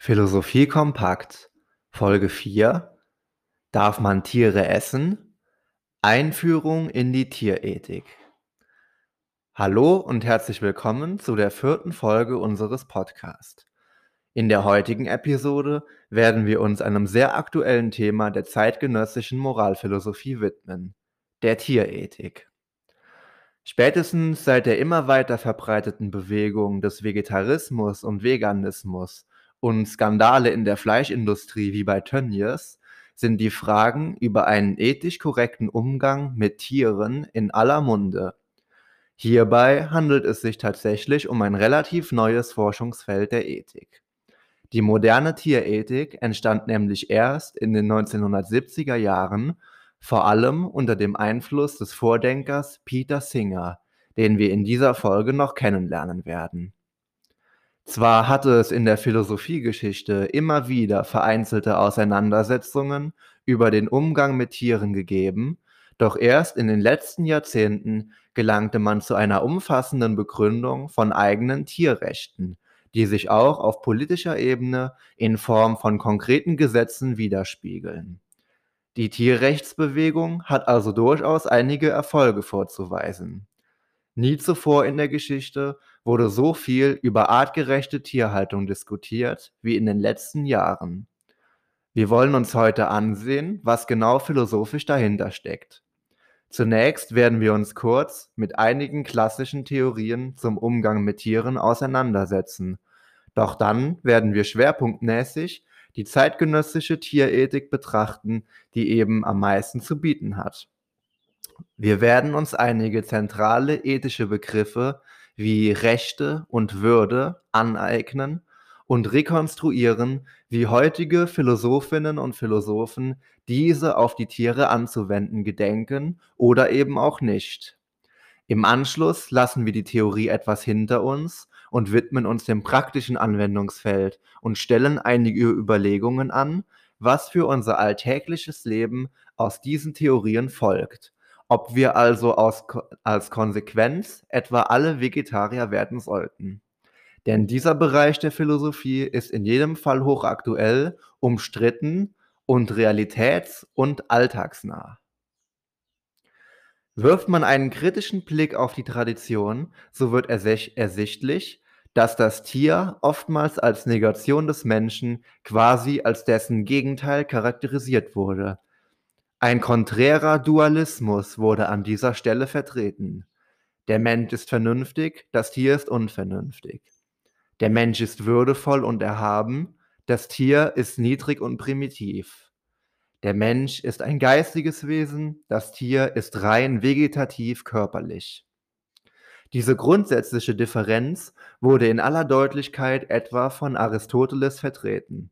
Philosophie kompakt, Folge 4 Darf man Tiere essen? Einführung in die Tierethik. Hallo und herzlich willkommen zu der vierten Folge unseres Podcasts. In der heutigen Episode werden wir uns einem sehr aktuellen Thema der zeitgenössischen Moralphilosophie widmen, der Tierethik. Spätestens seit der immer weiter verbreiteten Bewegung des Vegetarismus und Veganismus und Skandale in der Fleischindustrie wie bei Tönnies sind die Fragen über einen ethisch korrekten Umgang mit Tieren in aller Munde. Hierbei handelt es sich tatsächlich um ein relativ neues Forschungsfeld der Ethik. Die moderne Tierethik entstand nämlich erst in den 1970er Jahren, vor allem unter dem Einfluss des Vordenkers Peter Singer, den wir in dieser Folge noch kennenlernen werden. Zwar hatte es in der Philosophiegeschichte immer wieder vereinzelte Auseinandersetzungen über den Umgang mit Tieren gegeben, doch erst in den letzten Jahrzehnten gelangte man zu einer umfassenden Begründung von eigenen Tierrechten, die sich auch auf politischer Ebene in Form von konkreten Gesetzen widerspiegeln. Die Tierrechtsbewegung hat also durchaus einige Erfolge vorzuweisen. Nie zuvor in der Geschichte wurde so viel über artgerechte Tierhaltung diskutiert wie in den letzten Jahren. Wir wollen uns heute ansehen, was genau philosophisch dahinter steckt. Zunächst werden wir uns kurz mit einigen klassischen Theorien zum Umgang mit Tieren auseinandersetzen. Doch dann werden wir schwerpunktmäßig die zeitgenössische Tierethik betrachten, die eben am meisten zu bieten hat. Wir werden uns einige zentrale ethische Begriffe wie Rechte und Würde aneignen und rekonstruieren, wie heutige Philosophinnen und Philosophen diese auf die Tiere anzuwenden gedenken oder eben auch nicht. Im Anschluss lassen wir die Theorie etwas hinter uns und widmen uns dem praktischen Anwendungsfeld und stellen einige Überlegungen an, was für unser alltägliches Leben aus diesen Theorien folgt ob wir also aus, als Konsequenz etwa alle Vegetarier werden sollten. Denn dieser Bereich der Philosophie ist in jedem Fall hochaktuell, umstritten und realitäts- und alltagsnah. Wirft man einen kritischen Blick auf die Tradition, so wird ersichtlich, dass das Tier oftmals als Negation des Menschen quasi als dessen Gegenteil charakterisiert wurde, ein konträrer Dualismus wurde an dieser Stelle vertreten. Der Mensch ist vernünftig, das Tier ist unvernünftig. Der Mensch ist würdevoll und erhaben, das Tier ist niedrig und primitiv. Der Mensch ist ein geistiges Wesen, das Tier ist rein vegetativ körperlich. Diese grundsätzliche Differenz wurde in aller Deutlichkeit etwa von Aristoteles vertreten.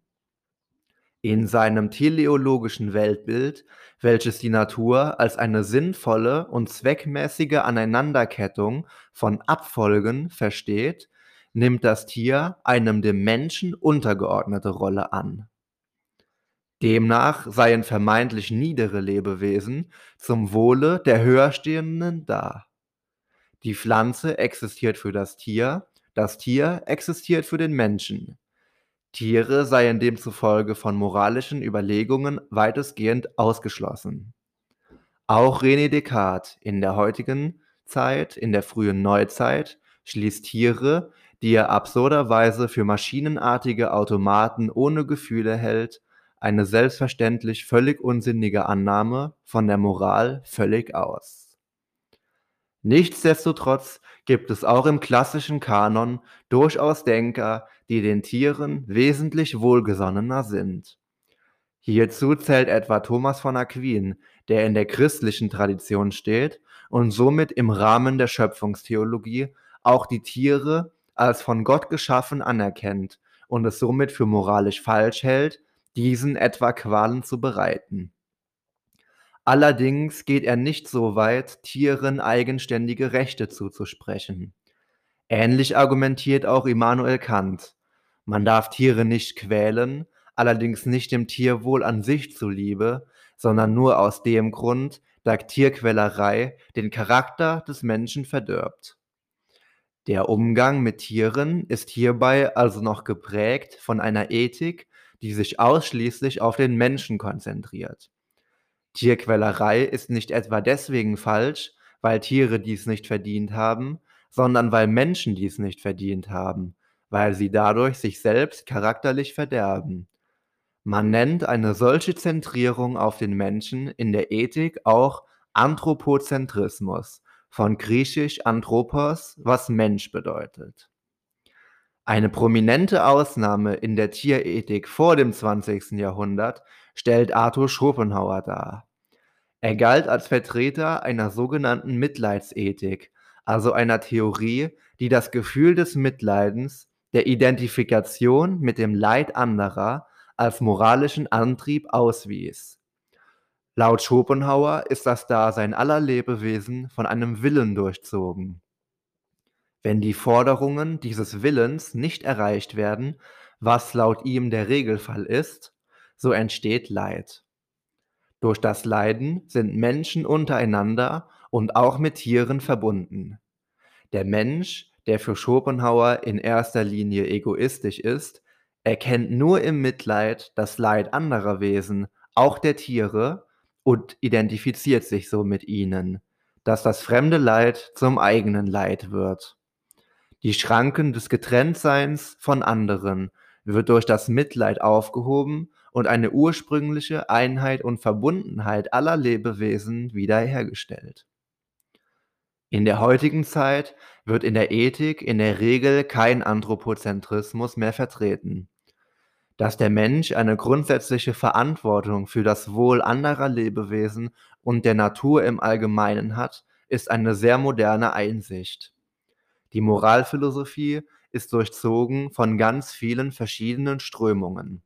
In seinem teleologischen Weltbild, welches die Natur als eine sinnvolle und zweckmäßige Aneinanderkettung von Abfolgen versteht, nimmt das Tier einem dem Menschen untergeordnete Rolle an. Demnach seien vermeintlich niedere Lebewesen zum Wohle der Höherstehenden da. Die Pflanze existiert für das Tier, das Tier existiert für den Menschen. Tiere seien demzufolge von moralischen Überlegungen weitestgehend ausgeschlossen. Auch René Descartes in der heutigen Zeit, in der frühen Neuzeit, schließt Tiere, die er absurderweise für maschinenartige Automaten ohne Gefühle hält, eine selbstverständlich völlig unsinnige Annahme von der Moral völlig aus. Nichtsdestotrotz gibt es auch im klassischen Kanon durchaus Denker, die den Tieren wesentlich wohlgesonnener sind. Hierzu zählt etwa Thomas von Aquin, der in der christlichen Tradition steht und somit im Rahmen der Schöpfungstheologie auch die Tiere als von Gott geschaffen anerkennt und es somit für moralisch falsch hält, diesen etwa Qualen zu bereiten. Allerdings geht er nicht so weit, Tieren eigenständige Rechte zuzusprechen. Ähnlich argumentiert auch Immanuel Kant. Man darf Tiere nicht quälen, allerdings nicht dem Tierwohl an sich zuliebe, sondern nur aus dem Grund, da Tierquälerei den Charakter des Menschen verdirbt. Der Umgang mit Tieren ist hierbei also noch geprägt von einer Ethik, die sich ausschließlich auf den Menschen konzentriert. Tierquälerei ist nicht etwa deswegen falsch, weil Tiere dies nicht verdient haben, sondern weil Menschen dies nicht verdient haben, weil sie dadurch sich selbst charakterlich verderben. Man nennt eine solche Zentrierung auf den Menschen in der Ethik auch Anthropozentrismus, von griechisch anthropos, was Mensch bedeutet. Eine prominente Ausnahme in der Tierethik vor dem 20. Jahrhundert stellt Arthur Schopenhauer dar. Er galt als Vertreter einer sogenannten Mitleidsethik, also einer Theorie, die das Gefühl des Mitleidens, der Identifikation mit dem Leid anderer als moralischen Antrieb auswies. Laut Schopenhauer ist das Dasein aller Lebewesen von einem Willen durchzogen. Wenn die Forderungen dieses Willens nicht erreicht werden, was laut ihm der Regelfall ist, so entsteht Leid. Durch das Leiden sind Menschen untereinander und auch mit Tieren verbunden. Der Mensch, der für Schopenhauer in erster Linie egoistisch ist, erkennt nur im Mitleid das Leid anderer Wesen, auch der Tiere, und identifiziert sich so mit ihnen, dass das fremde Leid zum eigenen Leid wird. Die Schranken des Getrenntseins von anderen wird durch das Mitleid aufgehoben und eine ursprüngliche Einheit und Verbundenheit aller Lebewesen wiederhergestellt. In der heutigen Zeit wird in der Ethik in der Regel kein Anthropozentrismus mehr vertreten. Dass der Mensch eine grundsätzliche Verantwortung für das Wohl anderer Lebewesen und der Natur im Allgemeinen hat, ist eine sehr moderne Einsicht. Die Moralphilosophie ist durchzogen von ganz vielen verschiedenen Strömungen.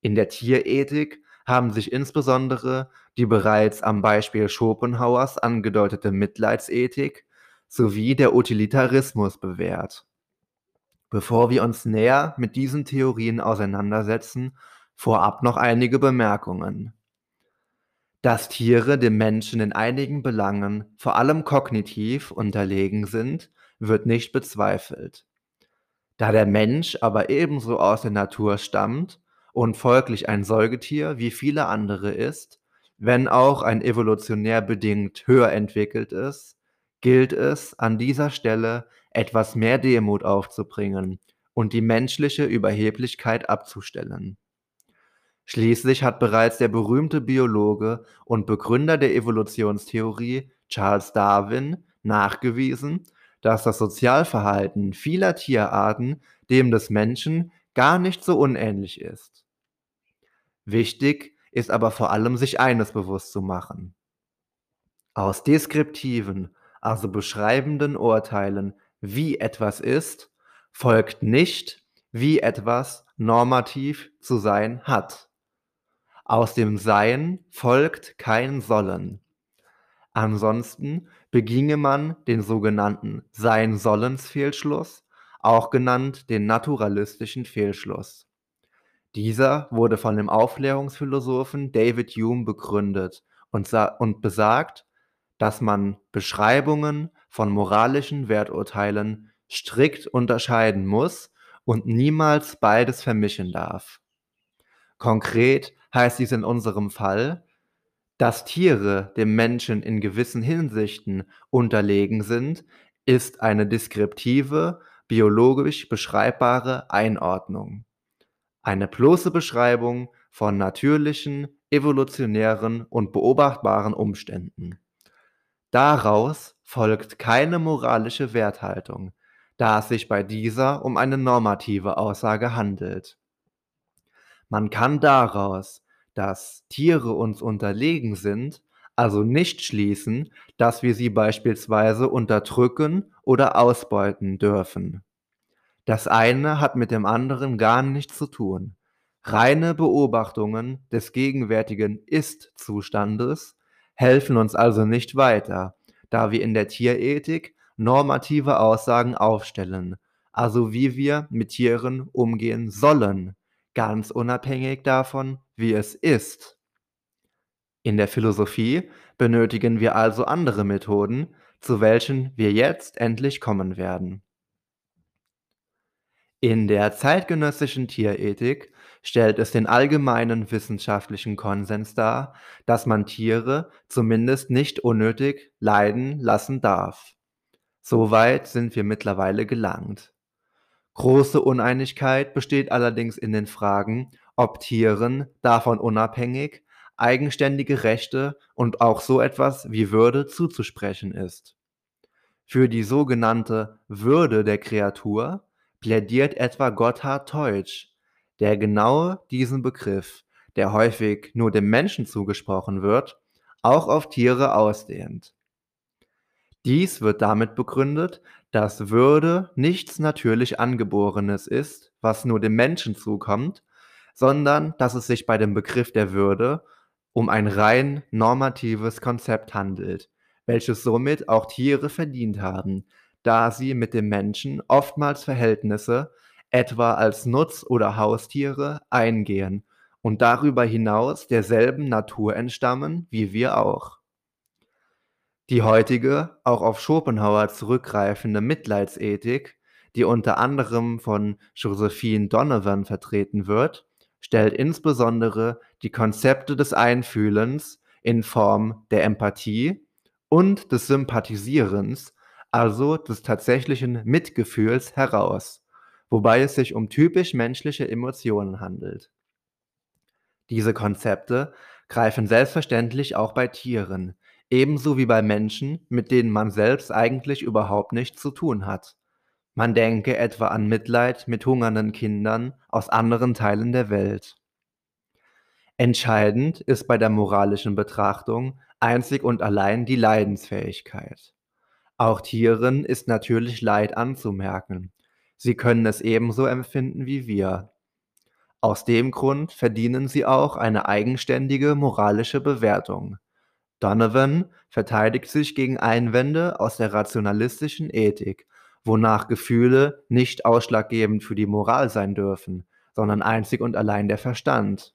In der Tierethik haben sich insbesondere die bereits am Beispiel Schopenhauers angedeutete Mitleidsethik sowie der Utilitarismus bewährt. Bevor wir uns näher mit diesen Theorien auseinandersetzen, vorab noch einige Bemerkungen. Dass Tiere dem Menschen in einigen Belangen, vor allem kognitiv, unterlegen sind, wird nicht bezweifelt. Da der Mensch aber ebenso aus der Natur stammt und folglich ein Säugetier wie viele andere ist, wenn auch ein evolutionär bedingt höher entwickelt ist, gilt es an dieser Stelle etwas mehr Demut aufzubringen und die menschliche Überheblichkeit abzustellen. Schließlich hat bereits der berühmte Biologe und Begründer der Evolutionstheorie Charles Darwin nachgewiesen, dass das Sozialverhalten vieler Tierarten dem des Menschen gar nicht so unähnlich ist. Wichtig ist aber vor allem sich eines bewusst zu machen. Aus deskriptiven, also beschreibenden Urteilen, wie etwas ist, folgt nicht, wie etwas normativ zu sein hat. Aus dem Sein folgt kein Sollen. Ansonsten beginge man den sogenannten Sein-Sollens-Fehlschluss, auch genannt den naturalistischen Fehlschluss. Dieser wurde von dem Aufklärungsphilosophen David Hume begründet und, und besagt, dass man Beschreibungen von moralischen Werturteilen strikt unterscheiden muss und niemals beides vermischen darf. Konkret heißt dies in unserem Fall, dass Tiere dem Menschen in gewissen Hinsichten unterlegen sind, ist eine deskriptive, biologisch beschreibbare Einordnung. Eine bloße Beschreibung von natürlichen, evolutionären und beobachtbaren Umständen. Daraus folgt keine moralische Werthaltung, da es sich bei dieser um eine normative Aussage handelt. Man kann daraus dass Tiere uns unterlegen sind, also nicht schließen, dass wir sie beispielsweise unterdrücken oder ausbeuten dürfen. Das eine hat mit dem anderen gar nichts zu tun. Reine Beobachtungen des gegenwärtigen Ist-Zustandes helfen uns also nicht weiter, da wir in der Tierethik normative Aussagen aufstellen, also wie wir mit Tieren umgehen sollen, ganz unabhängig davon, wie es ist. In der Philosophie benötigen wir also andere Methoden, zu welchen wir jetzt endlich kommen werden. In der zeitgenössischen Tierethik stellt es den allgemeinen wissenschaftlichen Konsens dar, dass man Tiere zumindest nicht unnötig leiden lassen darf. Soweit sind wir mittlerweile gelangt. Große Uneinigkeit besteht allerdings in den Fragen, ob Tieren davon unabhängig eigenständige Rechte und auch so etwas wie Würde zuzusprechen ist. Für die sogenannte Würde der Kreatur plädiert etwa Gotthard Teutsch, der genau diesen Begriff, der häufig nur dem Menschen zugesprochen wird, auch auf Tiere ausdehnt. Dies wird damit begründet, dass Würde nichts natürlich Angeborenes ist, was nur dem Menschen zukommt, sondern dass es sich bei dem Begriff der Würde um ein rein normatives Konzept handelt, welches somit auch Tiere verdient haben, da sie mit dem Menschen oftmals Verhältnisse, etwa als Nutz- oder Haustiere, eingehen und darüber hinaus derselben Natur entstammen wie wir auch. Die heutige, auch auf Schopenhauer zurückgreifende Mitleidsethik, die unter anderem von Josephine Donovan vertreten wird, stellt insbesondere die Konzepte des Einfühlens in Form der Empathie und des Sympathisierens also des tatsächlichen Mitgefühls, heraus, wobei es sich um typisch menschliche Emotionen handelt. Diese Konzepte greifen selbstverständlich auch bei Tieren, ebenso wie bei Menschen, mit denen man selbst eigentlich überhaupt nichts zu tun hat. Man denke etwa an Mitleid mit hungernden Kindern aus anderen Teilen der Welt. Entscheidend ist bei der moralischen Betrachtung einzig und allein die Leidensfähigkeit. Auch Tieren ist natürlich Leid anzumerken. Sie können es ebenso empfinden wie wir. Aus dem Grund verdienen sie auch eine eigenständige moralische Bewertung. Donovan verteidigt sich gegen Einwände aus der rationalistischen Ethik, wonach Gefühle nicht ausschlaggebend für die Moral sein dürfen, sondern einzig und allein der Verstand.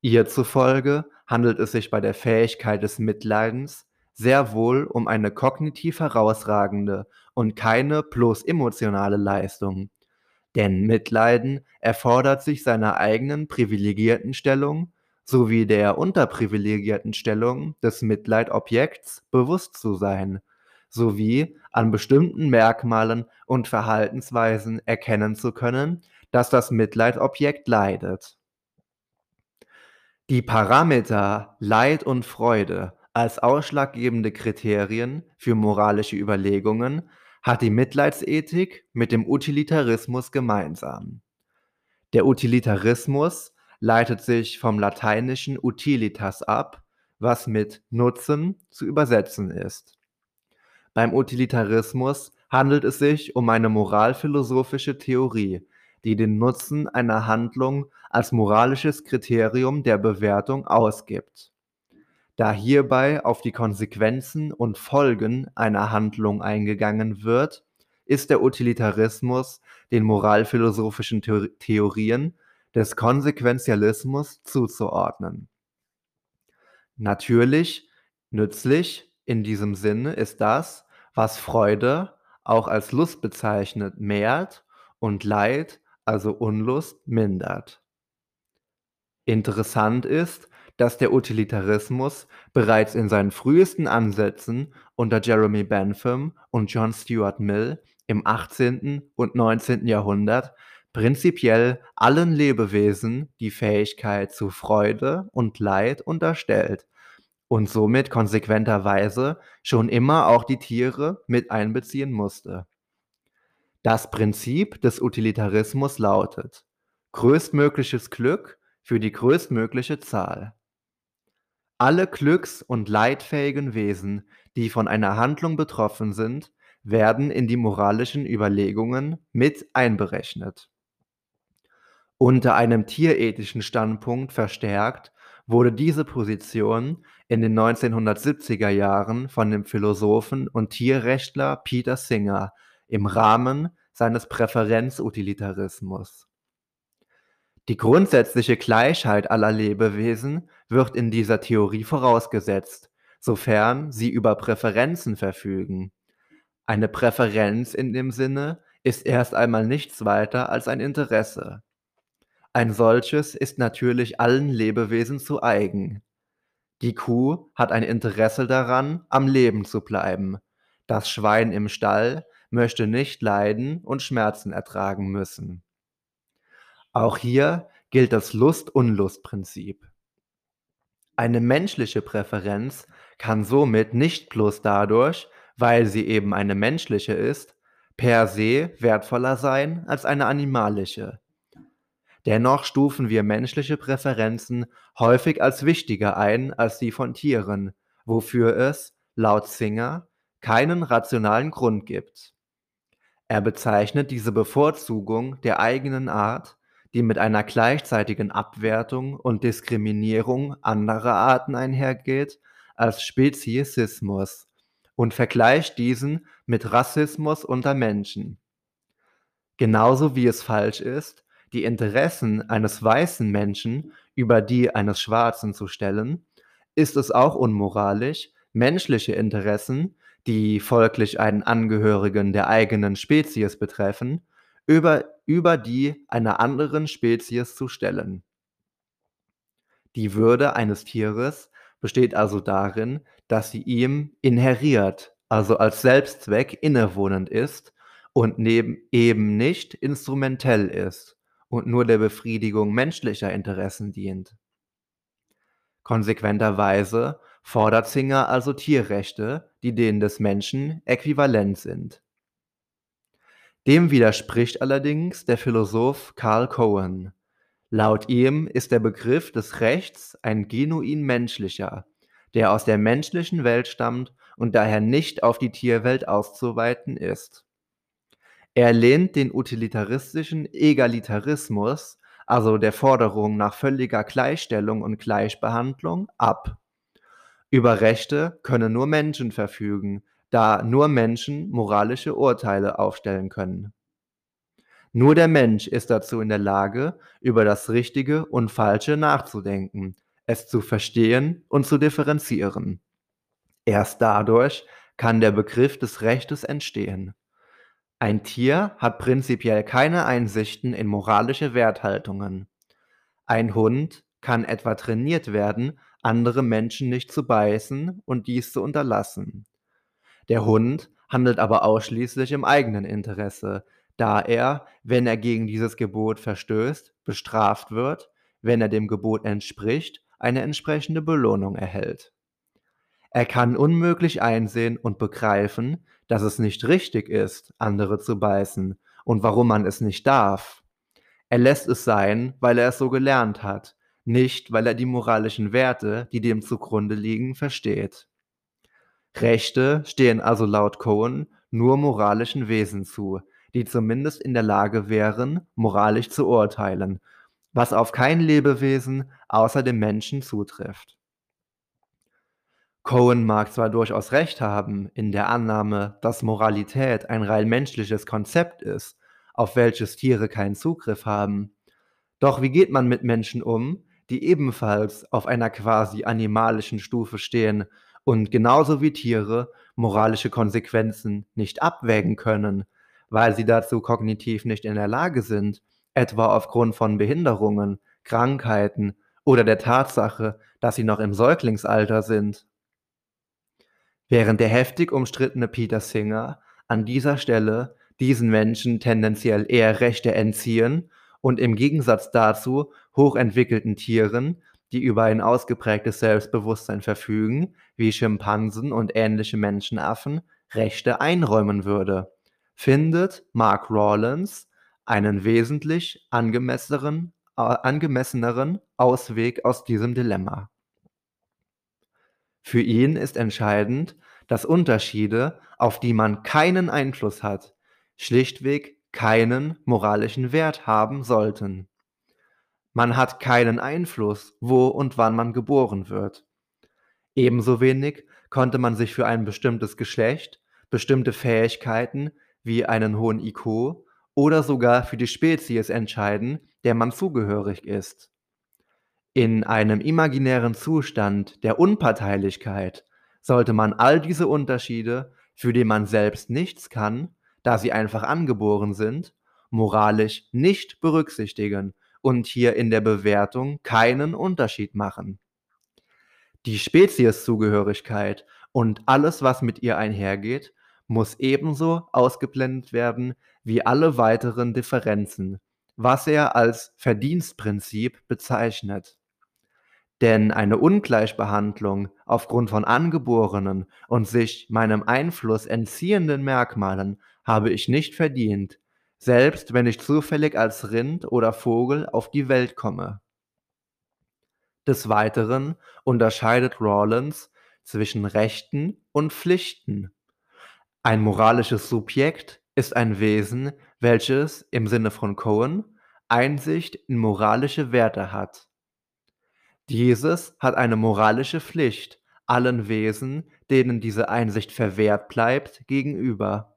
Ihr zufolge handelt es sich bei der Fähigkeit des Mitleidens sehr wohl um eine kognitiv herausragende und keine bloß emotionale Leistung. Denn Mitleiden erfordert sich seiner eigenen privilegierten Stellung sowie der unterprivilegierten Stellung des Mitleidobjekts bewusst zu sein, sowie an bestimmten Merkmalen und Verhaltensweisen erkennen zu können, dass das Mitleidobjekt leidet. Die Parameter Leid und Freude als ausschlaggebende Kriterien für moralische Überlegungen hat die Mitleidsethik mit dem Utilitarismus gemeinsam. Der Utilitarismus leitet sich vom lateinischen utilitas ab, was mit Nutzen zu übersetzen ist. Beim Utilitarismus handelt es sich um eine moralphilosophische Theorie, die den Nutzen einer Handlung als moralisches Kriterium der Bewertung ausgibt da hierbei auf die Konsequenzen und Folgen einer Handlung eingegangen wird, ist der Utilitarismus den moralphilosophischen Theorien des Konsequentialismus zuzuordnen. Natürlich nützlich in diesem Sinne ist das, was Freude auch als Lust bezeichnet, mehrt und Leid, also Unlust, mindert. Interessant ist, dass der Utilitarismus bereits in seinen frühesten Ansätzen unter Jeremy Bentham und John Stuart Mill im 18. und 19. Jahrhundert prinzipiell allen Lebewesen die Fähigkeit zu Freude und Leid unterstellt und somit konsequenterweise schon immer auch die Tiere mit einbeziehen musste. Das Prinzip des Utilitarismus lautet größtmögliches Glück für die größtmögliche Zahl. Alle glücks- und leidfähigen Wesen, die von einer Handlung betroffen sind, werden in die moralischen Überlegungen mit einberechnet. Unter einem tierethischen Standpunkt verstärkt wurde diese Position in den 1970er Jahren von dem Philosophen und Tierrechtler Peter Singer im Rahmen seines Präferenzutilitarismus die grundsätzliche Gleichheit aller Lebewesen wird in dieser Theorie vorausgesetzt, sofern sie über Präferenzen verfügen. Eine Präferenz in dem Sinne ist erst einmal nichts weiter als ein Interesse. Ein solches ist natürlich allen Lebewesen zu eigen. Die Kuh hat ein Interesse daran, am Leben zu bleiben. Das Schwein im Stall möchte nicht leiden und Schmerzen ertragen müssen. Auch hier gilt das Lust-Unlust-Prinzip. Eine menschliche Präferenz kann somit nicht bloß dadurch, weil sie eben eine menschliche ist, per se wertvoller sein als eine animalische. Dennoch stufen wir menschliche Präferenzen häufig als wichtiger ein als die von Tieren, wofür es, laut Singer, keinen rationalen Grund gibt. Er bezeichnet diese Bevorzugung der eigenen Art, die mit einer gleichzeitigen Abwertung und Diskriminierung anderer Arten einhergeht, als Speziesismus und vergleicht diesen mit Rassismus unter Menschen. Genauso wie es falsch ist, die Interessen eines weißen Menschen über die eines Schwarzen zu stellen, ist es auch unmoralisch, menschliche Interessen, die folglich einen Angehörigen der eigenen Spezies betreffen, über, über die einer anderen Spezies zu stellen. Die Würde eines Tieres besteht also darin, dass sie ihm inheriert, also als Selbstzweck innewohnend ist und neben eben nicht instrumentell ist und nur der Befriedigung menschlicher Interessen dient. Konsequenterweise fordert Singer also Tierrechte, die denen des Menschen äquivalent sind. Dem widerspricht allerdings der Philosoph Karl Cohen. Laut ihm ist der Begriff des Rechts ein genuin menschlicher, der aus der menschlichen Welt stammt und daher nicht auf die Tierwelt auszuweiten ist. Er lehnt den utilitaristischen Egalitarismus, also der Forderung nach völliger Gleichstellung und Gleichbehandlung, ab. Über Rechte können nur Menschen verfügen, da nur Menschen moralische Urteile aufstellen können. Nur der Mensch ist dazu in der Lage, über das Richtige und Falsche nachzudenken, es zu verstehen und zu differenzieren. Erst dadurch kann der Begriff des Rechtes entstehen. Ein Tier hat prinzipiell keine Einsichten in moralische Werthaltungen. Ein Hund kann etwa trainiert werden, andere Menschen nicht zu beißen und dies zu unterlassen. Der Hund handelt aber ausschließlich im eigenen Interesse, da er, wenn er gegen dieses Gebot verstößt, bestraft wird, wenn er dem Gebot entspricht, eine entsprechende Belohnung erhält. Er kann unmöglich einsehen und begreifen, dass es nicht richtig ist, andere zu beißen und warum man es nicht darf. Er lässt es sein, weil er es so gelernt hat, nicht weil er die moralischen Werte, die dem zugrunde liegen, versteht. Rechte stehen also laut Cohen nur moralischen Wesen zu, die zumindest in der Lage wären, moralisch zu urteilen, was auf kein Lebewesen außer dem Menschen zutrifft. Cohen mag zwar durchaus recht haben in der Annahme, dass Moralität ein rein menschliches Konzept ist, auf welches Tiere keinen Zugriff haben. Doch wie geht man mit Menschen um, die ebenfalls auf einer quasi animalischen Stufe stehen und genauso wie Tiere moralische Konsequenzen nicht abwägen können, weil sie dazu kognitiv nicht in der Lage sind, etwa aufgrund von Behinderungen, Krankheiten oder der Tatsache, dass sie noch im Säuglingsalter sind. Während der heftig umstrittene Peter Singer an dieser Stelle diesen Menschen tendenziell eher Rechte entziehen und im Gegensatz dazu hochentwickelten Tieren, die über ein ausgeprägtes Selbstbewusstsein verfügen, wie Schimpansen und ähnliche Menschenaffen, Rechte einräumen würde, findet Mark Rawlins einen wesentlich angemesseneren, angemesseneren Ausweg aus diesem Dilemma. Für ihn ist entscheidend, dass Unterschiede, auf die man keinen Einfluss hat, schlichtweg keinen moralischen Wert haben sollten. Man hat keinen Einfluss, wo und wann man geboren wird. Ebenso wenig konnte man sich für ein bestimmtes Geschlecht, bestimmte Fähigkeiten wie einen hohen IQ oder sogar für die Spezies entscheiden, der man zugehörig ist. In einem imaginären Zustand der Unparteilichkeit sollte man all diese Unterschiede, für die man selbst nichts kann, da sie einfach angeboren sind, moralisch nicht berücksichtigen und hier in der Bewertung keinen Unterschied machen. Die Spezieszugehörigkeit und alles, was mit ihr einhergeht, muss ebenso ausgeblendet werden wie alle weiteren Differenzen, was er als Verdienstprinzip bezeichnet. Denn eine Ungleichbehandlung aufgrund von angeborenen und sich meinem Einfluss entziehenden Merkmalen habe ich nicht verdient, selbst wenn ich zufällig als Rind oder Vogel auf die Welt komme. Des Weiteren unterscheidet Rawlins zwischen Rechten und Pflichten. Ein moralisches Subjekt ist ein Wesen, welches im Sinne von Cohen Einsicht in moralische Werte hat. Dieses hat eine moralische Pflicht allen Wesen, denen diese Einsicht verwehrt bleibt, gegenüber,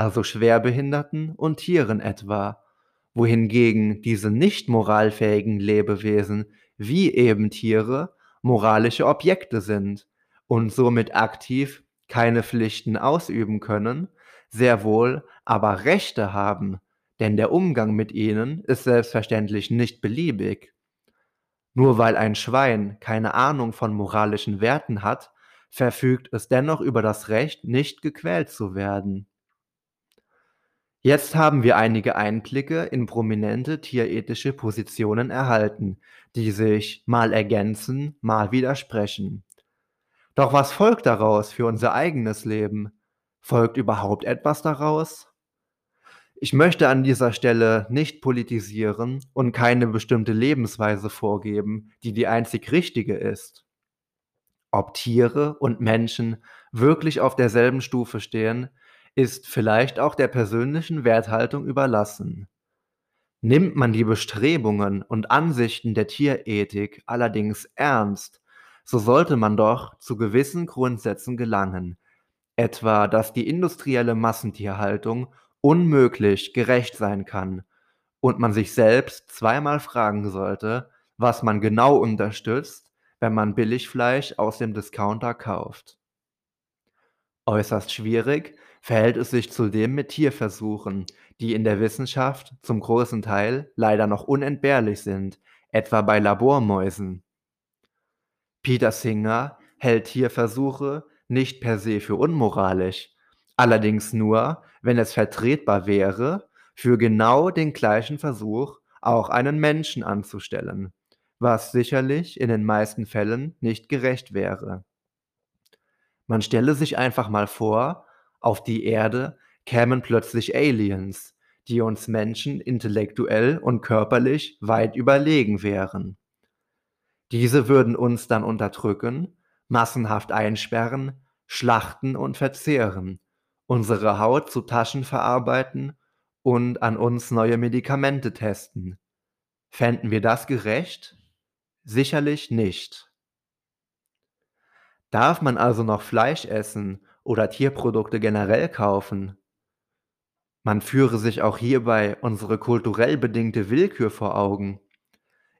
also Schwerbehinderten und Tieren etwa, wohingegen diese nicht moralfähigen Lebewesen wie eben Tiere moralische Objekte sind und somit aktiv keine Pflichten ausüben können, sehr wohl aber Rechte haben, denn der Umgang mit ihnen ist selbstverständlich nicht beliebig. Nur weil ein Schwein keine Ahnung von moralischen Werten hat, verfügt es dennoch über das Recht, nicht gequält zu werden. Jetzt haben wir einige Einblicke in prominente tierethische Positionen erhalten, die sich mal ergänzen, mal widersprechen. Doch was folgt daraus für unser eigenes Leben? Folgt überhaupt etwas daraus? Ich möchte an dieser Stelle nicht politisieren und keine bestimmte Lebensweise vorgeben, die die einzig richtige ist. Ob Tiere und Menschen wirklich auf derselben Stufe stehen, ist vielleicht auch der persönlichen Werthaltung überlassen. Nimmt man die Bestrebungen und Ansichten der Tierethik allerdings ernst, so sollte man doch zu gewissen Grundsätzen gelangen, etwa dass die industrielle Massentierhaltung unmöglich gerecht sein kann und man sich selbst zweimal fragen sollte, was man genau unterstützt, wenn man Billigfleisch aus dem Discounter kauft. Äußerst schwierig verhält es sich zudem mit Tierversuchen, die in der Wissenschaft zum großen Teil leider noch unentbehrlich sind, etwa bei Labormäusen. Peter Singer hält Tierversuche nicht per se für unmoralisch, allerdings nur, wenn es vertretbar wäre, für genau den gleichen Versuch auch einen Menschen anzustellen, was sicherlich in den meisten Fällen nicht gerecht wäre. Man stelle sich einfach mal vor, auf die Erde kämen plötzlich Aliens, die uns Menschen intellektuell und körperlich weit überlegen wären. Diese würden uns dann unterdrücken, massenhaft einsperren, schlachten und verzehren, unsere Haut zu Taschen verarbeiten und an uns neue Medikamente testen. Fänden wir das gerecht? Sicherlich nicht. Darf man also noch Fleisch essen oder Tierprodukte generell kaufen? Man führe sich auch hierbei unsere kulturell bedingte Willkür vor Augen.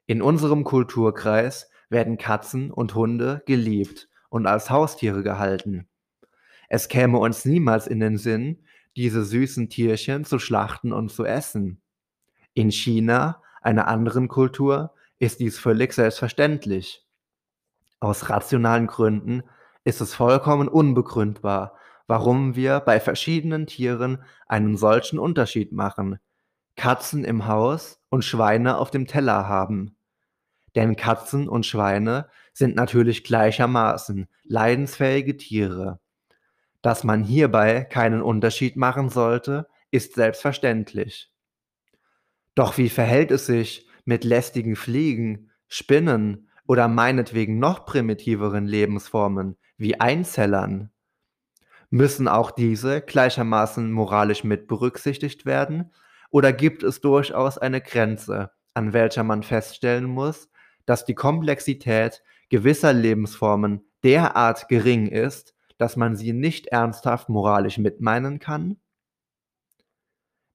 In unserem Kulturkreis werden Katzen und Hunde geliebt und als Haustiere gehalten. Es käme uns niemals in den Sinn, diese süßen Tierchen zu schlachten und zu essen. In China, einer anderen Kultur, ist dies völlig selbstverständlich. Aus rationalen Gründen ist es vollkommen unbegründbar, warum wir bei verschiedenen Tieren einen solchen Unterschied machen, Katzen im Haus und Schweine auf dem Teller haben. Denn Katzen und Schweine sind natürlich gleichermaßen leidensfähige Tiere. Dass man hierbei keinen Unterschied machen sollte, ist selbstverständlich. Doch wie verhält es sich mit lästigen Fliegen, Spinnen oder meinetwegen noch primitiveren Lebensformen wie Einzellern? Müssen auch diese gleichermaßen moralisch mit berücksichtigt werden? Oder gibt es durchaus eine Grenze, an welcher man feststellen muss, dass die Komplexität gewisser Lebensformen derart gering ist, dass man sie nicht ernsthaft moralisch mitmeinen kann?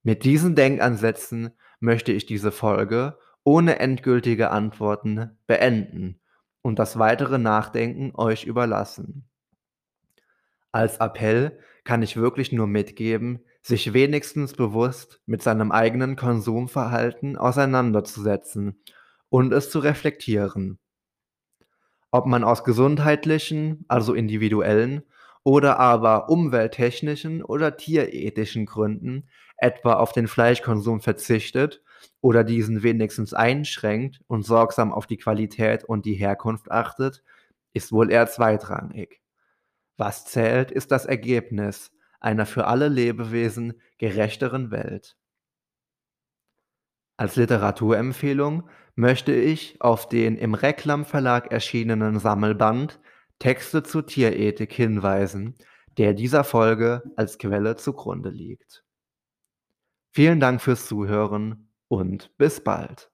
Mit diesen Denkansätzen möchte ich diese Folge ohne endgültige Antworten beenden und das weitere Nachdenken euch überlassen. Als Appell kann ich wirklich nur mitgeben, sich wenigstens bewusst mit seinem eigenen Konsumverhalten auseinanderzusetzen und es zu reflektieren. Ob man aus gesundheitlichen, also individuellen, oder aber umwelttechnischen oder tierethischen Gründen etwa auf den Fleischkonsum verzichtet oder diesen wenigstens einschränkt und sorgsam auf die Qualität und die Herkunft achtet, ist wohl eher zweitrangig. Was zählt, ist das Ergebnis einer für alle Lebewesen gerechteren Welt. Als Literaturempfehlung möchte ich auf den im Reklam Verlag erschienenen Sammelband Texte zur Tierethik hinweisen, der dieser Folge als Quelle zugrunde liegt. Vielen Dank fürs Zuhören und bis bald.